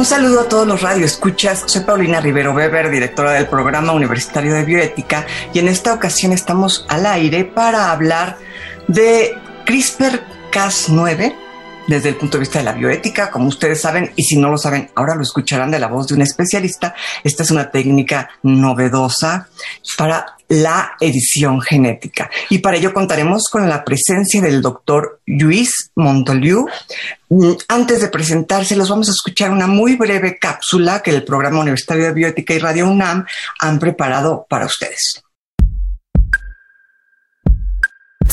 Un saludo a todos los radioescuchas. Soy Paulina Rivero Weber, directora del Programa Universitario de Bioética, y en esta ocasión estamos al aire para hablar de CRISPR-Cas9 desde el punto de vista de la bioética, como ustedes saben, y si no lo saben, ahora lo escucharán de la voz de un especialista. Esta es una técnica novedosa para la edición genética. Y para ello contaremos con la presencia del doctor Luis Montoliu. Mm, antes de presentarse, los vamos a escuchar una muy breve cápsula que el Programa Universitario de Bioética y Radio UNAM han preparado para ustedes.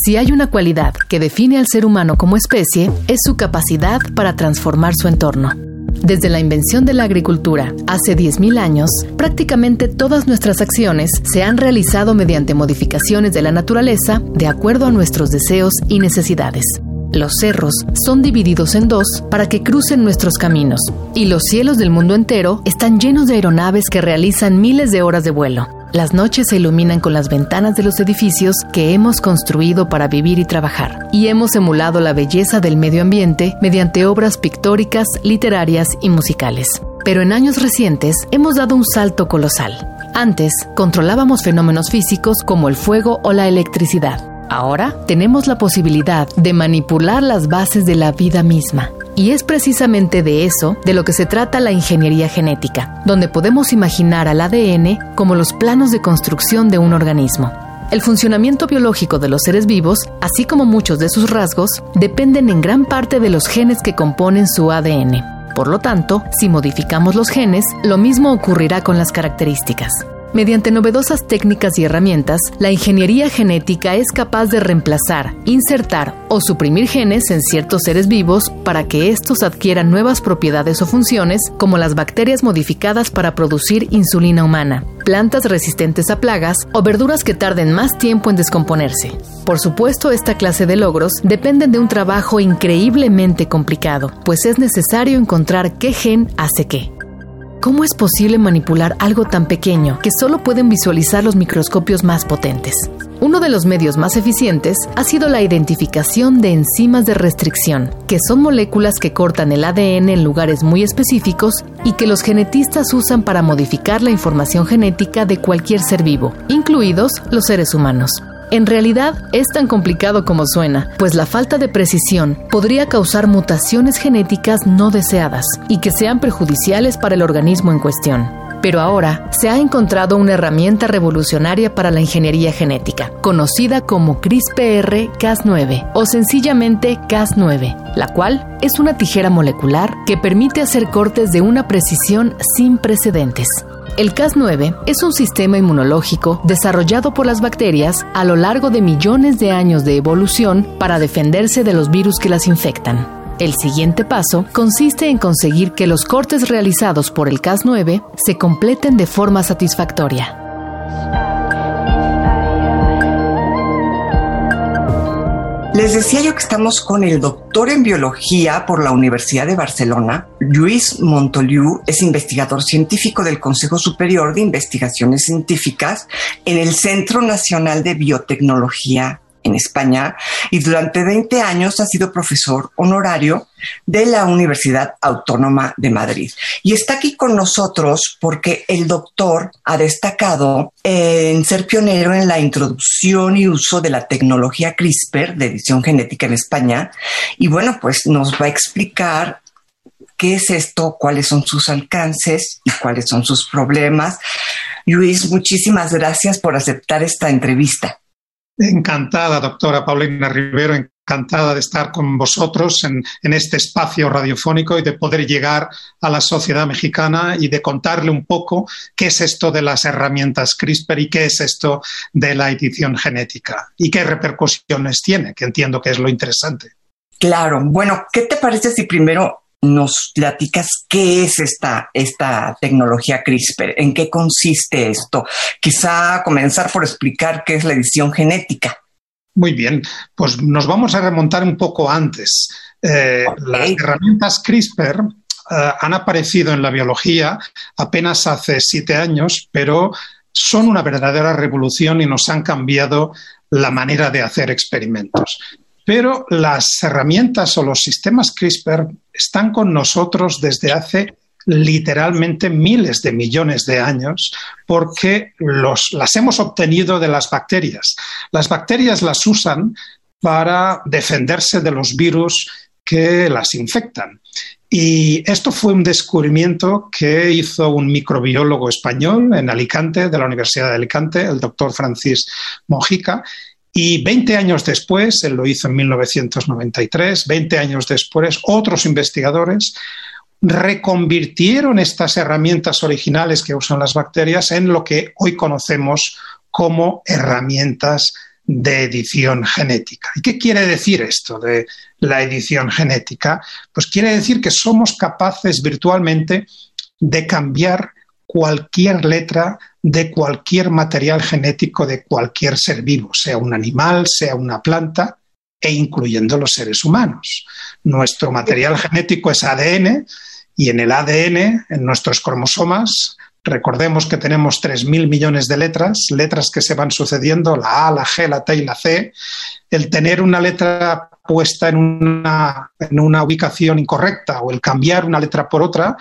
Si hay una cualidad que define al ser humano como especie, es su capacidad para transformar su entorno. Desde la invención de la agricultura, hace 10.000 años, prácticamente todas nuestras acciones se han realizado mediante modificaciones de la naturaleza de acuerdo a nuestros deseos y necesidades. Los cerros son divididos en dos para que crucen nuestros caminos, y los cielos del mundo entero están llenos de aeronaves que realizan miles de horas de vuelo. Las noches se iluminan con las ventanas de los edificios que hemos construido para vivir y trabajar, y hemos emulado la belleza del medio ambiente mediante obras pictóricas, literarias y musicales. Pero en años recientes hemos dado un salto colosal. Antes, controlábamos fenómenos físicos como el fuego o la electricidad. Ahora tenemos la posibilidad de manipular las bases de la vida misma. Y es precisamente de eso de lo que se trata la ingeniería genética, donde podemos imaginar al ADN como los planos de construcción de un organismo. El funcionamiento biológico de los seres vivos, así como muchos de sus rasgos, dependen en gran parte de los genes que componen su ADN. Por lo tanto, si modificamos los genes, lo mismo ocurrirá con las características. Mediante novedosas técnicas y herramientas, la ingeniería genética es capaz de reemplazar, insertar o suprimir genes en ciertos seres vivos para que estos adquieran nuevas propiedades o funciones, como las bacterias modificadas para producir insulina humana, plantas resistentes a plagas o verduras que tarden más tiempo en descomponerse. Por supuesto, esta clase de logros dependen de un trabajo increíblemente complicado, pues es necesario encontrar qué gen hace qué. ¿Cómo es posible manipular algo tan pequeño que solo pueden visualizar los microscopios más potentes? Uno de los medios más eficientes ha sido la identificación de enzimas de restricción, que son moléculas que cortan el ADN en lugares muy específicos y que los genetistas usan para modificar la información genética de cualquier ser vivo, incluidos los seres humanos. En realidad es tan complicado como suena, pues la falta de precisión podría causar mutaciones genéticas no deseadas y que sean perjudiciales para el organismo en cuestión. Pero ahora se ha encontrado una herramienta revolucionaria para la ingeniería genética, conocida como CRISPR-Cas9 o sencillamente Cas9, la cual es una tijera molecular que permite hacer cortes de una precisión sin precedentes. El Cas9 es un sistema inmunológico desarrollado por las bacterias a lo largo de millones de años de evolución para defenderse de los virus que las infectan. El siguiente paso consiste en conseguir que los cortes realizados por el Cas9 se completen de forma satisfactoria. Les decía yo que estamos con el doctor en biología por la Universidad de Barcelona. Luis Montoliu es investigador científico del Consejo Superior de Investigaciones Científicas en el Centro Nacional de Biotecnología en España y durante 20 años ha sido profesor honorario de la Universidad Autónoma de Madrid. Y está aquí con nosotros porque el doctor ha destacado en ser pionero en la introducción y uso de la tecnología CRISPR de edición genética en España. Y bueno, pues nos va a explicar qué es esto, cuáles son sus alcances y cuáles son sus problemas. Luis, muchísimas gracias por aceptar esta entrevista. Encantada, doctora Paulina Rivero, encantada de estar con vosotros en, este espacio radiofónico y de poder llegar a la sociedad mexicana y de contarle un poco qué es esto de las herramientas CRISPR y qué es esto de la edición genética y qué repercusiones tiene, que entiendo que es lo interesante. Claro, bueno, ¿qué te parece si primero nos platicas qué es esta, esta tecnología CRISPR, en qué consiste esto. Quizá comenzar por explicar qué es la edición genética. Muy bien, pues nos vamos a remontar un poco antes. Eh, las herramientas CRISPR eh, han aparecido en la biología apenas hace siete años, pero son una verdadera revolución y nos han cambiado la manera de hacer experimentos. Pero las herramientas o los sistemas CRISPR están con nosotros desde hace literalmente miles de millones de años porque las hemos obtenido de las bacterias. Las bacterias las usan para defenderse de los virus que las infectan. Y esto fue un descubrimiento que hizo un microbiólogo español en Alicante, de la Universidad de Alicante, el doctor Francis Mojica, y 20 años después, él lo hizo en 1993, 20 años después, otros investigadores reconvirtieron estas herramientas originales que usan las bacterias en lo que hoy conocemos como herramientas de edición genética. ¿Y qué quiere decir esto de la edición genética? Pues quiere decir que somos capaces virtualmente de cambiar cualquier letra de cualquier material genético de cualquier ser vivo, sea un animal, sea una planta, e incluyendo los seres humanos. Nuestro material genético es ADN y en el ADN, en nuestros cromosomas, recordemos que tenemos 3.000 millones de letras, letras que se van sucediendo, la A, la G, la T y la C. El tener una letra puesta en una, en una ubicación incorrecta o el cambiar una letra por otra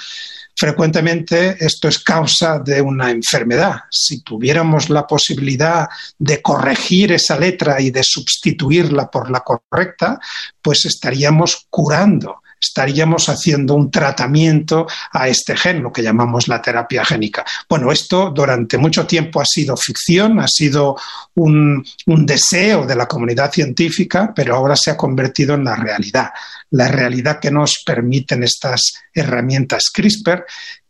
frecuentemente esto es causa de una enfermedad. Si tuviéramos la posibilidad de corregir esa letra y de sustituirla por la correcta, pues estaríamos curando estaríamos haciendo un tratamiento a este gen, lo que llamamos la terapia génica. Bueno, esto durante mucho tiempo ha sido ficción, ha sido un, deseo de la comunidad científica, pero ahora se ha convertido en la realidad. La realidad que nos permiten estas herramientas CRISPR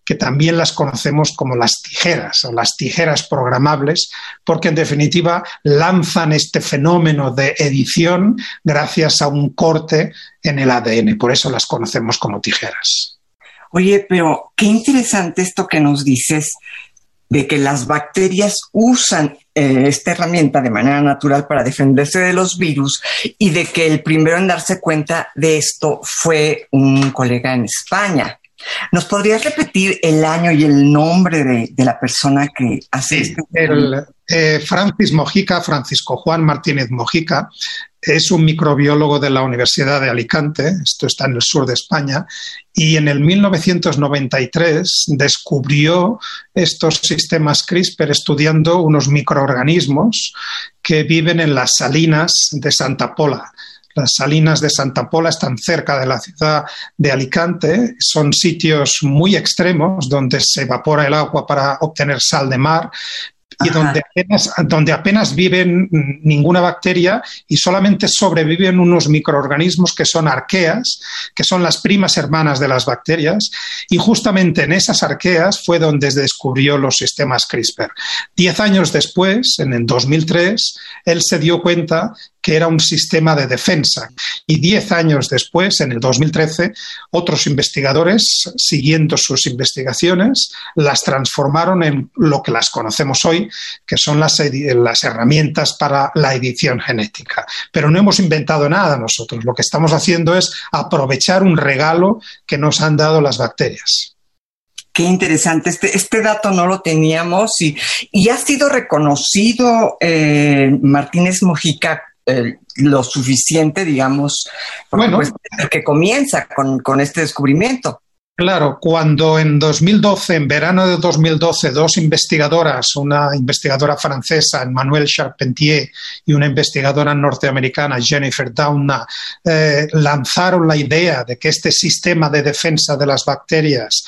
que también las conocemos como las tijeras o las tijeras programables, porque en definitiva lanzan este fenómeno de edición gracias a un corte en el ADN. Por eso las conocemos como tijeras. Oye, pero qué interesante esto que nos dices de que las bacterias usan eh, esta herramienta de manera natural para defenderse de los virus y de que el primero en darse cuenta de esto fue un colega en España. ¿Nos podrías repetir el año y el nombre de, la persona que hace sí, el, eh, Francis Mojica, Francisco Juan Martínez Mojica, es un microbiólogo de la Universidad de Alicante, esto está en el sur de España, y en el 1993 descubrió estos sistemas CRISPR estudiando unos microorganismos que viven en las salinas de Santa Pola. Las salinas de Santa Pola están cerca de la ciudad de Alicante, son sitios muy extremos donde se evapora el agua para obtener sal de mar, y donde apenas, donde apenas viven ninguna bacteria y solamente sobreviven unos microorganismos que son arqueas, que son las primas hermanas de las bacterias, y justamente en esas arqueas fue donde descubrió los sistemas CRISPR. Diez años después, en el 2003, él se dio cuenta que era un sistema de defensa. Y diez años después, en el 2013, otros investigadores, siguiendo sus investigaciones, las transformaron en lo que las conocemos hoy, que son las, las herramientas para la edición genética. Pero no hemos inventado nada nosotros. Lo que estamos haciendo es aprovechar un regalo que nos han dado las bacterias. Qué interesante, este, este dato no lo teníamos y, y ha sido reconocido eh, Martínez Mojica eh, lo suficiente, digamos, bueno, pues, que comienza con, con este descubrimiento. Claro, cuando en 2012, en verano de 2012, dos investigadoras, una investigadora francesa, Emmanuelle Charpentier, y una investigadora norteamericana, Jennifer Doudna, eh, lanzaron la idea de que este sistema de defensa de las bacterias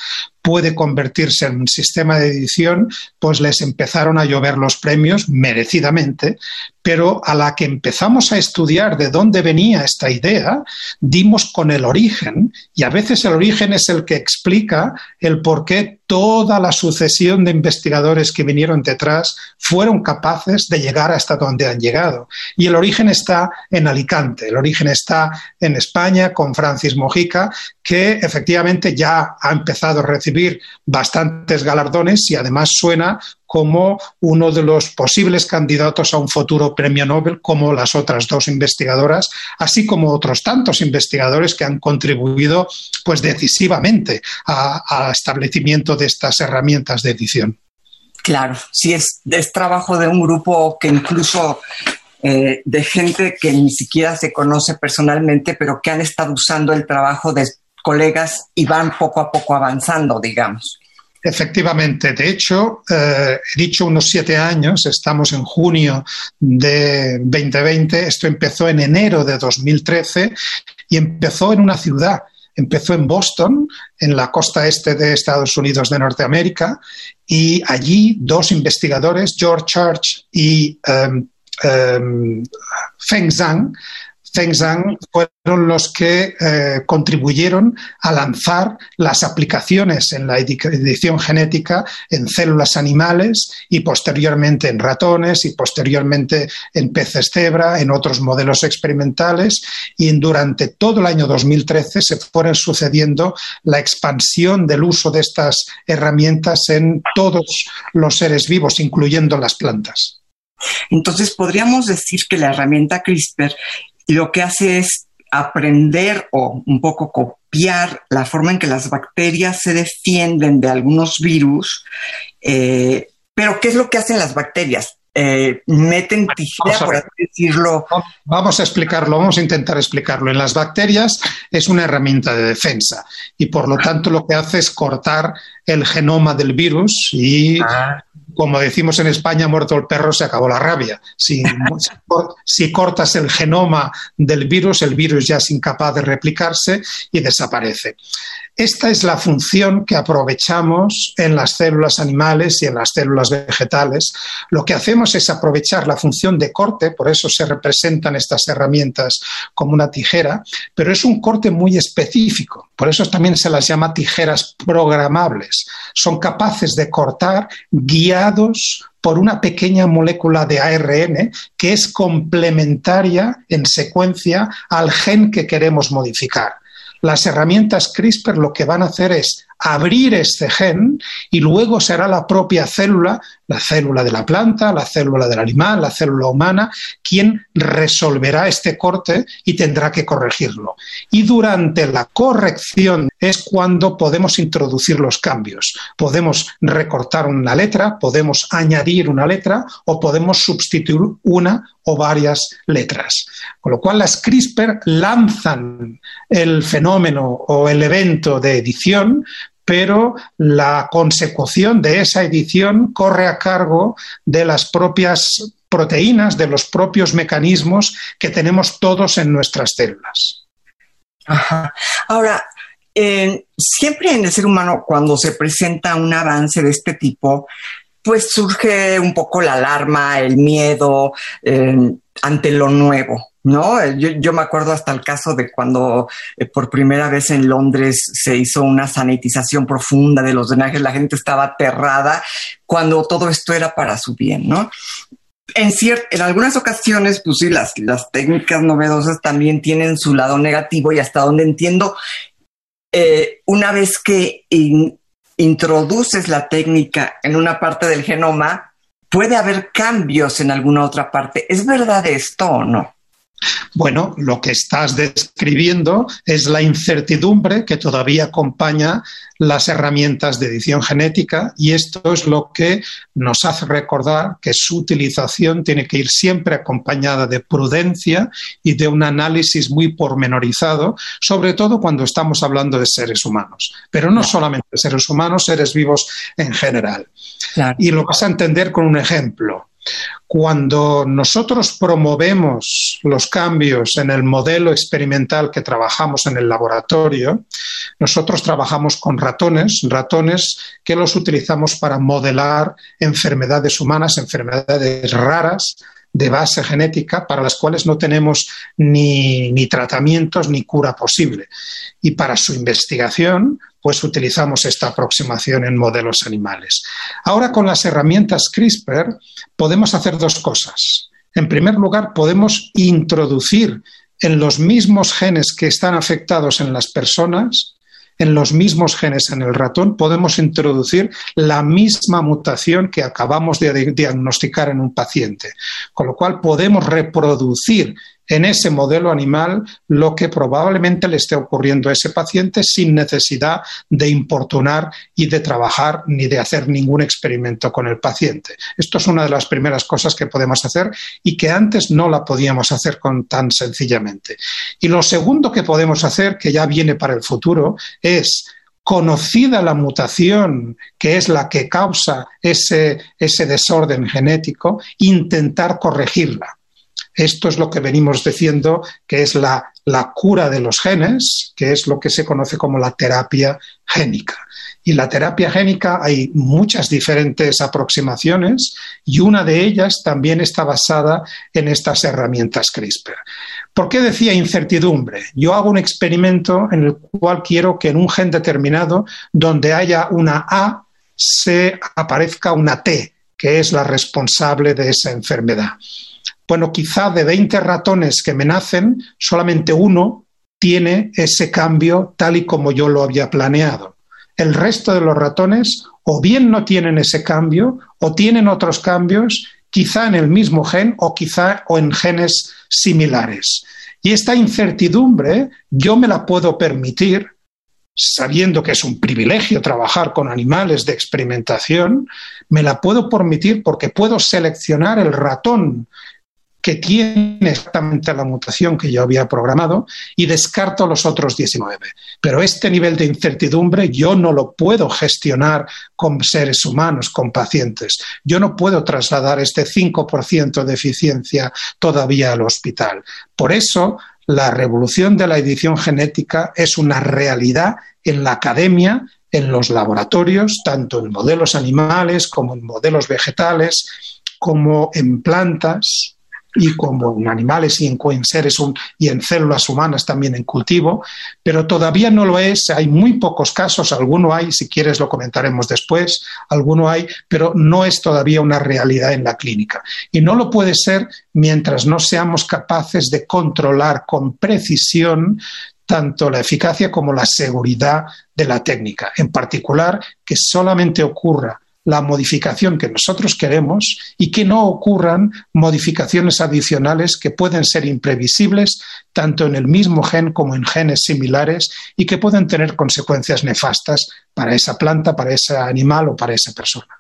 puede convertirse en un sistema de edición, pues les empezaron a llover los premios merecidamente, pero a la que empezamos a estudiar de dónde venía esta idea, dimos con el origen y a veces el origen es el que explica el por qué toda la sucesión de investigadores que vinieron detrás fueron capaces de llegar hasta donde han llegado. Y el origen está en Alicante, el origen está en España con Francis Mojica, que efectivamente ya ha empezado a recibir bastantes galardones y además suena como uno de los posibles candidatos a un futuro premio Nobel, como las otras dos investigadoras, así como otros tantos investigadores que han contribuido pues decisivamente al establecimiento de estas herramientas de edición. Claro, sí, es, trabajo de un grupo que incluso eh, de gente que ni siquiera se conoce personalmente, pero que han estado usando el trabajo de colegas y van poco a poco avanzando, digamos. Efectivamente, de hecho, eh, he dicho unos siete años, estamos en junio de 2020, esto empezó en enero de 2013 y empezó en una ciudad, empezó en Boston, en la costa este de Estados Unidos de Norteamérica, y allí dos investigadores, George Church y um, um, Feng Zhang, Zhang fueron los que eh, contribuyeron a lanzar las aplicaciones en la edición genética en células animales y posteriormente en ratones y posteriormente en peces cebra, en otros modelos experimentales y durante todo el año 2013 se fueron sucediendo la expansión del uso de estas herramientas en todos los seres vivos, incluyendo las plantas. Entonces, podríamos decir que la herramienta CRISPR lo que hace es aprender o un poco copiar la forma en que las bacterias se defienden de algunos virus. Eh, pero, ¿qué es lo que hacen las bacterias? Eh, meten tijera, por así decirlo. Vamos a explicarlo, vamos a intentar explicarlo. En las bacterias es una herramienta de defensa y por lo tanto lo que hace es cortar el genoma del virus y ah como decimos en España, muerto el perro, se acabó la rabia. Si, cortas el genoma del virus, el virus ya es incapaz de replicarse y desaparece. Esta es la función que aprovechamos en las células animales y en las células vegetales. Lo que hacemos es aprovechar la función de corte, por eso se representan estas herramientas como una tijera, pero es un corte muy específico. Por eso también se las llama tijeras programables. Son capaces de cortar guiados por una pequeña molécula de ARN que es complementaria en secuencia al gen que queremos modificar. Las herramientas CRISPR lo que van a hacer es abrir este gen y luego será la propia célula, la célula de la planta, la célula del animal, la célula humana, quien resolverá este corte y tendrá que corregirlo. Y durante la corrección es cuando podemos introducir los cambios. Podemos recortar una letra, podemos añadir una letra o podemos sustituir una o varias letras. Con lo cual las CRISPR lanzan el fenómeno o el evento de edición, pero la consecución de esa edición corre a cargo de las propias proteínas, de los propios mecanismos que tenemos todos en nuestras células. Ahora, siempre en el ser humano, cuando se presenta un avance de este tipo, pues surge un poco la alarma, el miedo eh, ante lo nuevo. ¿no? Yo, me acuerdo hasta el caso de cuando eh, por primera vez en Londres se hizo una sanitización profunda de los drenajes, la gente estaba aterrada cuando todo esto era para su bien, ¿no? En, en algunas ocasiones, pues sí, las, las técnicas novedosas también tienen su lado negativo y hasta donde entiendo, eh, una vez que introduces la técnica en una parte del genoma, puede haber cambios en alguna otra parte. ¿Es verdad esto o no? Bueno, lo que estás describiendo es la incertidumbre que todavía acompaña las herramientas de edición genética y esto es lo que nos hace recordar que su utilización tiene que ir siempre acompañada de prudencia y de un análisis muy pormenorizado, sobre todo cuando estamos hablando de seres humanos, pero no solamente de seres humanos, seres vivos en general. Y lo vas a entender con un ejemplo. Cuando nosotros promovemos los cambios en el modelo experimental que trabajamos en el laboratorio, nosotros trabajamos con ratones, ratones que los utilizamos para modelar enfermedades humanas, enfermedades raras, de base genética para las cuales no tenemos ni, ni tratamientos ni cura posible. Y para su investigación, pues utilizamos esta aproximación en modelos animales. Ahora con las herramientas CRISPR podemos hacer dos cosas. En primer lugar, podemos introducir en los mismos genes que están afectados en las personas, en los mismos genes en el ratón, podemos introducir la misma mutación que acabamos de diagnosticar en un paciente. Con lo cual podemos reproducir en ese modelo animal lo que probablemente le esté ocurriendo a ese paciente sin necesidad de importunar y de trabajar ni de hacer ningún experimento con el paciente. Esto es una de las primeras cosas que podemos hacer y que antes no la podíamos hacer con tan sencillamente. Y lo segundo que podemos hacer, que ya viene para el futuro, es conocida la mutación que es la que causa ese, ese desorden genético, intentar corregirla. Esto es lo que venimos diciendo que es la, la cura de los genes, que es lo que se conoce como la terapia génica. Y la terapia génica hay muchas diferentes aproximaciones y una de ellas también está basada en estas herramientas CRISPR. ¿Por qué decía incertidumbre? Yo hago un experimento en el cual quiero que en un gen determinado, donde haya una A, se aparezca una T, que es la responsable de esa enfermedad bueno, quizá de 20 ratones que me nacen, solamente uno tiene ese cambio tal y como yo lo había planeado. El resto de los ratones o bien no tienen ese cambio o tienen otros cambios, quizá en el mismo gen o quizá o en genes similares. Y esta incertidumbre yo me la puedo permitir sabiendo que es un privilegio trabajar con animales de experimentación, me la puedo permitir porque puedo seleccionar el ratón que tiene exactamente la mutación que yo había programado y descarto los otros 19. Pero este nivel de incertidumbre yo no lo puedo gestionar con seres humanos, con pacientes. Yo no puedo trasladar este 5% de eficiencia todavía al hospital. Por eso, la revolución de la edición genética es una realidad en la academia, en los laboratorios, tanto en modelos animales como en modelos vegetales, como en plantas, y como en animales y en, seres y en células humanas también en cultivo, pero todavía no lo es. Hay muy pocos casos, alguno hay, si quieres lo comentaremos después, alguno hay, pero no es todavía una realidad en la clínica. Y no lo puede ser mientras no seamos capaces de controlar con precisión tanto la eficacia como la seguridad de la técnica. En particular, que solamente ocurra la modificación que nosotros queremos y que no ocurran modificaciones adicionales que pueden ser imprevisibles tanto en el mismo gen como en genes similares y que pueden tener consecuencias nefastas para esa planta, para ese animal o para esa persona.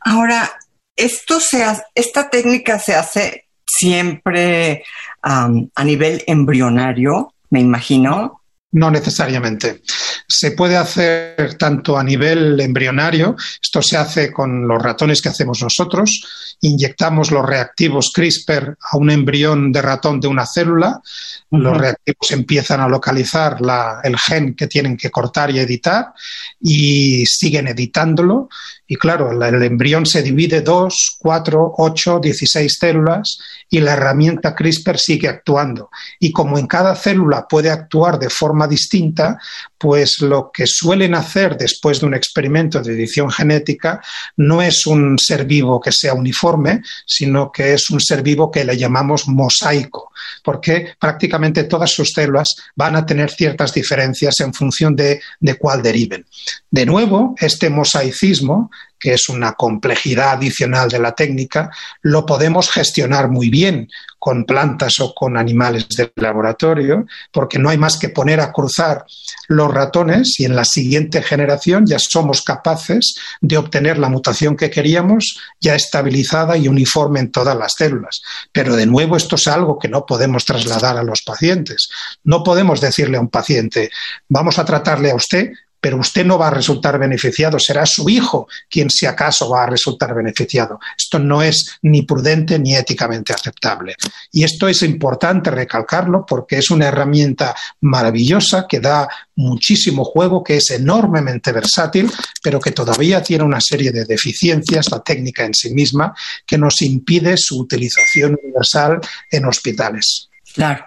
Ahora, esto se esta técnica se hace siempre a nivel embrionario, me imagino. No necesariamente. Se puede hacer tanto a nivel embrionario, esto se hace con los ratones que hacemos nosotros, inyectamos los reactivos CRISPR a un embrión de ratón de una célula, los reactivos empiezan a localizar el gen que tienen que cortar y editar y siguen editándolo y claro, el embrión se divide dos, cuatro, ocho, dieciséis células y la herramienta CRISPR sigue actuando. Y como en cada célula puede actuar de forma distinta, pues lo que suelen hacer después de un experimento de edición genética no es un ser vivo que sea uniforme, sino que es un ser vivo que le llamamos mosaico, porque prácticamente todas sus células van a tener ciertas diferencias en función de, de cuál deriven. De nuevo, este mosaicismo que es una complejidad adicional de la técnica, lo podemos gestionar muy bien con plantas o con animales del laboratorio, porque no hay más que poner a cruzar los ratones y en la siguiente generación ya somos capaces de obtener la mutación que queríamos ya estabilizada y uniforme en todas las células. Pero de nuevo esto es algo que no podemos trasladar a los pacientes. No podemos decirle a un paciente, vamos a tratarle a usted pero usted no va a resultar beneficiado, será su hijo quien si acaso va a resultar beneficiado. Esto no es ni prudente ni éticamente aceptable. Y esto es importante recalcarlo porque es una herramienta maravillosa que da muchísimo juego, que es enormemente versátil, pero que todavía tiene una serie de deficiencias, la técnica en sí misma, que nos impide su utilización universal en hospitales. Claro.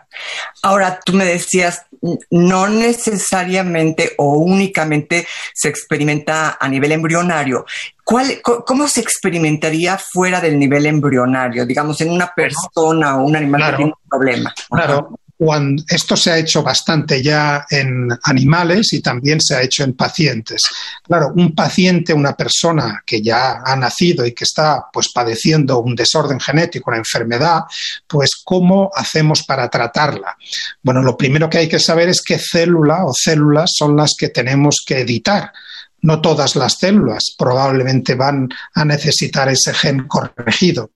Ahora, tú me decías, no necesariamente o únicamente se experimenta a nivel embrionario. ¿Cuál, ¿Cómo se experimentaría fuera del nivel embrionario? Digamos, en una persona o un animal que tiene un problema. Claro esto se ha hecho bastante ya en animales y también se ha hecho en pacientes. Claro, un paciente, una persona que ya ha nacido y que está pues padeciendo un desorden genético, una enfermedad, pues ¿cómo hacemos para tratarla? Bueno, lo primero que hay que saber es qué célula o células son las que tenemos que editar no todas las células probablemente van a necesitar ese gen corregido.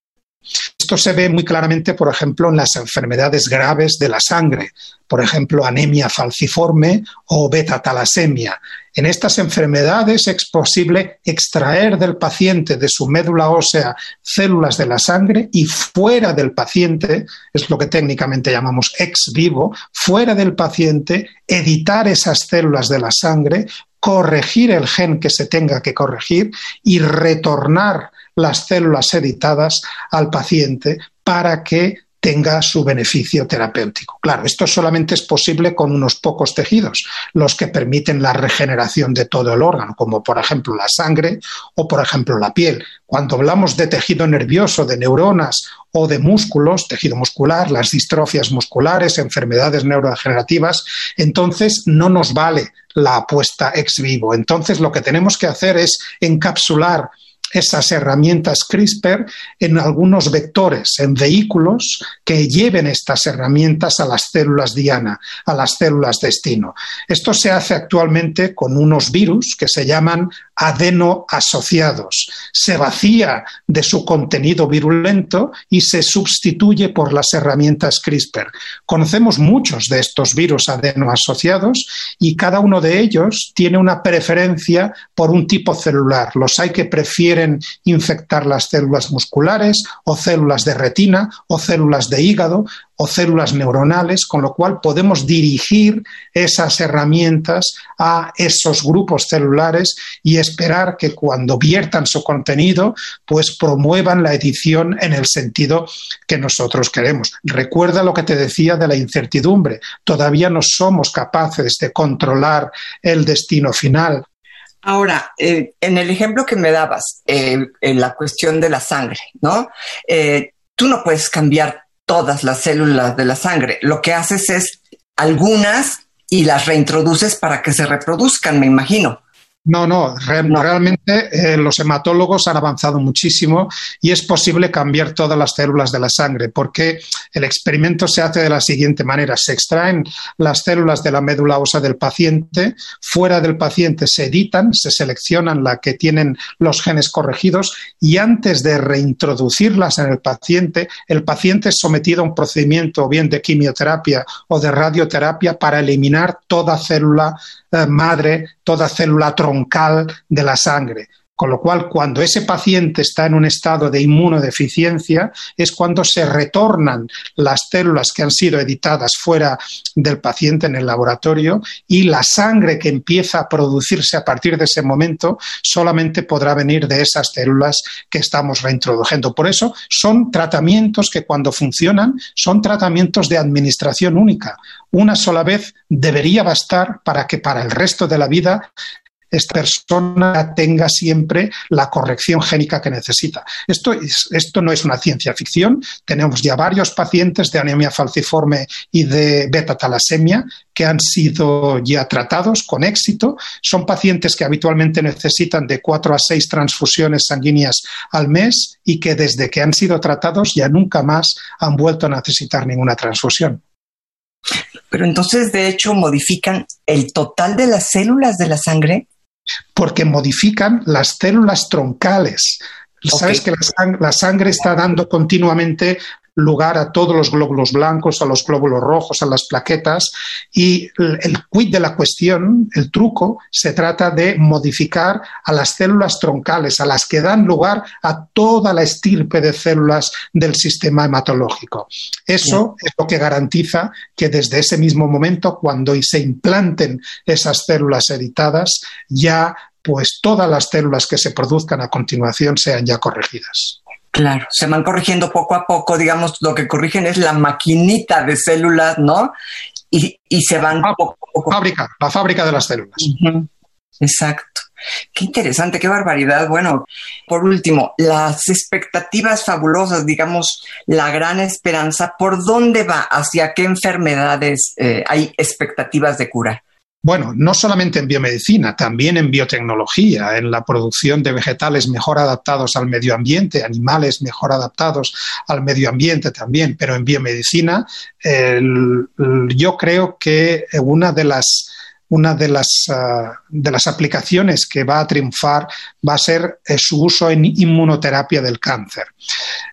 Esto se ve muy claramente, por ejemplo, en las enfermedades graves de la sangre, por ejemplo, anemia falciforme o beta-talasemia. En estas enfermedades es posible extraer del paciente, de su médula ósea, células de la sangre y fuera del paciente, es lo que técnicamente llamamos ex vivo, fuera del paciente, editar esas células de la sangre, corregir el gen que se tenga que corregir y retornar las células editadas al paciente para que tenga su beneficio terapéutico. Claro, esto solamente es posible con unos pocos tejidos, los que permiten la regeneración de todo el órgano, como por ejemplo la sangre o por ejemplo la piel. Cuando hablamos de tejido nervioso, de neuronas o de músculos, tejido muscular, las distrofias musculares, enfermedades neurodegenerativas, entonces no nos vale la apuesta ex vivo. Entonces lo que tenemos que hacer es encapsular esas herramientas CRISPR en algunos vectores, en vehículos que lleven estas herramientas a las células diana, a las células destino. Esto se hace actualmente con unos virus que se llaman adenoasociados. Se vacía de su contenido virulento y se sustituye por las herramientas CRISPR. Conocemos muchos de estos virus adenoasociados y cada uno de ellos tiene una preferencia por un tipo celular. Los hay que prefieren infectar las células musculares o células de retina o células de hígado o células neuronales, con lo cual podemos dirigir esas herramientas a esos grupos celulares y esperar que cuando viertan su contenido, pues promuevan la edición en el sentido que nosotros queremos. Recuerda lo que te decía de la incertidumbre. Todavía no somos capaces de controlar el destino final. Ahora, eh, en el ejemplo que me dabas, eh, en la cuestión de la sangre, ¿no? Eh, tú no puedes cambiar todas las células de la sangre. Lo que haces es algunas y las reintroduces para que se reproduzcan, me imagino. No, no, realmente eh, los hematólogos han avanzado muchísimo y es posible cambiar todas las células de la sangre porque el experimento se hace de la siguiente manera. Se extraen las células de la médula ósea del paciente, fuera del paciente se editan, se seleccionan las que tienen los genes corregidos y antes de reintroducirlas en el paciente, el paciente es sometido a un procedimiento bien de quimioterapia o de radioterapia para eliminar toda célula eh, madre, toda célula troncal de la sangre. Con lo cual, cuando ese paciente está en un estado de inmunodeficiencia, es cuando se retornan las células que han sido editadas fuera del paciente en el laboratorio y la sangre que empieza a producirse a partir de ese momento solamente podrá venir de esas células que estamos reintroduciendo. Por eso son tratamientos que cuando funcionan son tratamientos de administración única. Una sola vez debería bastar para que para el resto de la vida esta persona tenga siempre la corrección génica que necesita. Esto, esto no es una ciencia ficción. Tenemos ya varios pacientes de anemia falciforme y de beta-talasemia que han sido ya tratados con éxito. Son pacientes que habitualmente necesitan de cuatro a seis transfusiones sanguíneas al mes y que desde que han sido tratados ya nunca más han vuelto a necesitar ninguna transfusión. Pero entonces, de hecho, modifican el total de las células de la sangre porque modifican las células troncales. Sabes que la sangre, está dando continuamente lugar a todos los glóbulos blancos, a los glóbulos rojos, a las plaquetas y el quid de la cuestión, el truco, se trata de modificar a las células troncales, a las que dan lugar a toda la estirpe de células del sistema hematológico. Eso es lo que garantiza que desde ese mismo momento, cuando se implanten esas células editadas, ya pues todas las células que se produzcan a continuación sean ya corregidas. Claro, se van corrigiendo poco a poco, digamos, lo que corrigen es la maquinita de células, ¿no? Y, se van ah, poco a poco. Fábrica, la fábrica de las células. Exacto. Qué interesante, qué barbaridad. Bueno, por último, las expectativas fabulosas, digamos, la gran esperanza, ¿por dónde va? ¿Hacia qué enfermedades eh, hay expectativas de cura? Bueno, no solamente en biomedicina, también en biotecnología, en la producción de vegetales mejor adaptados al medio ambiente, animales mejor adaptados al medio ambiente también, pero en biomedicina yo creo que una de las una de las, ah, de las aplicaciones que va a triunfar va a ser eh, su uso en inmunoterapia del cáncer.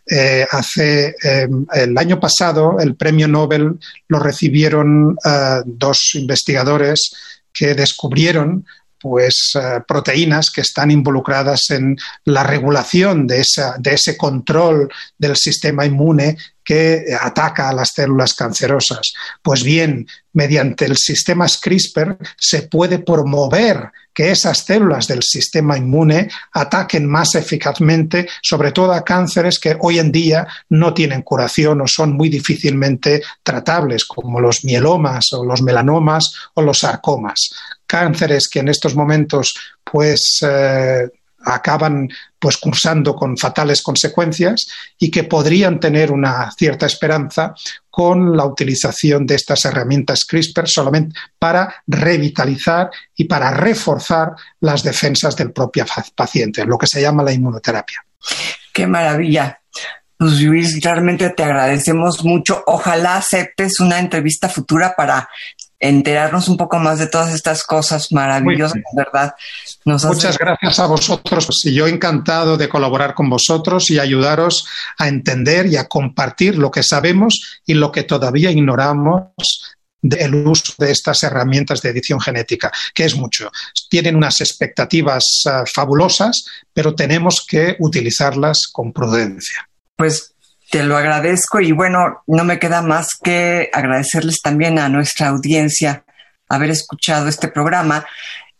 Eh, hace em, el año pasado el premio Nobel lo recibieron ah, dos investigadores que descubrieron pues eh, proteínas que están involucradas en la regulación de, de ese control del sistema inmune que ataca a las células cancerosas. Pues bien, mediante el sistema CRISPR se puede promover que esas células del sistema inmune ataquen más eficazmente, sobre todo a cánceres que hoy en día no tienen curación o son muy difícilmente tratables, como los mielomas o los melanomas o los sarcomas. Cánceres que en estos momentos pues eh, acaban pues cursando con fatales consecuencias y que podrían tener una cierta esperanza con la utilización de estas herramientas CRISPR solamente para revitalizar y para reforzar las defensas del propio paciente, lo que se llama la inmunoterapia. Qué maravilla. Pues Luis, realmente te agradecemos mucho. Ojalá aceptes una entrevista futura para enterarnos un poco más de todas estas cosas maravillosas, ¿verdad? Muchas gracias a vosotros. Pues, yo encantado de colaborar con vosotros y ayudaros a entender y a compartir lo que sabemos y lo que todavía ignoramos del uso de estas herramientas de edición genética, que es mucho. Tienen unas expectativas ah, fabulosas, pero tenemos que utilizarlas con prudencia. Pues te lo agradezco y bueno, no me queda más que agradecerles también a nuestra audiencia haber escuchado este programa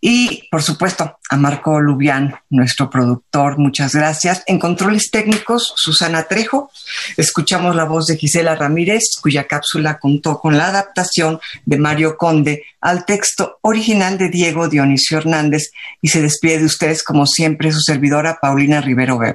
y por supuesto a Marco Lubián, nuestro productor, muchas gracias. En controles técnicos, Susana Trejo. Escuchamos la voz de Gisela Ramírez, cuya cápsula contó con la adaptación de Mario Conde al texto original de Diego Dionisio Hernández y se despide de ustedes como siempre su servidora Paulina Rivero Weber.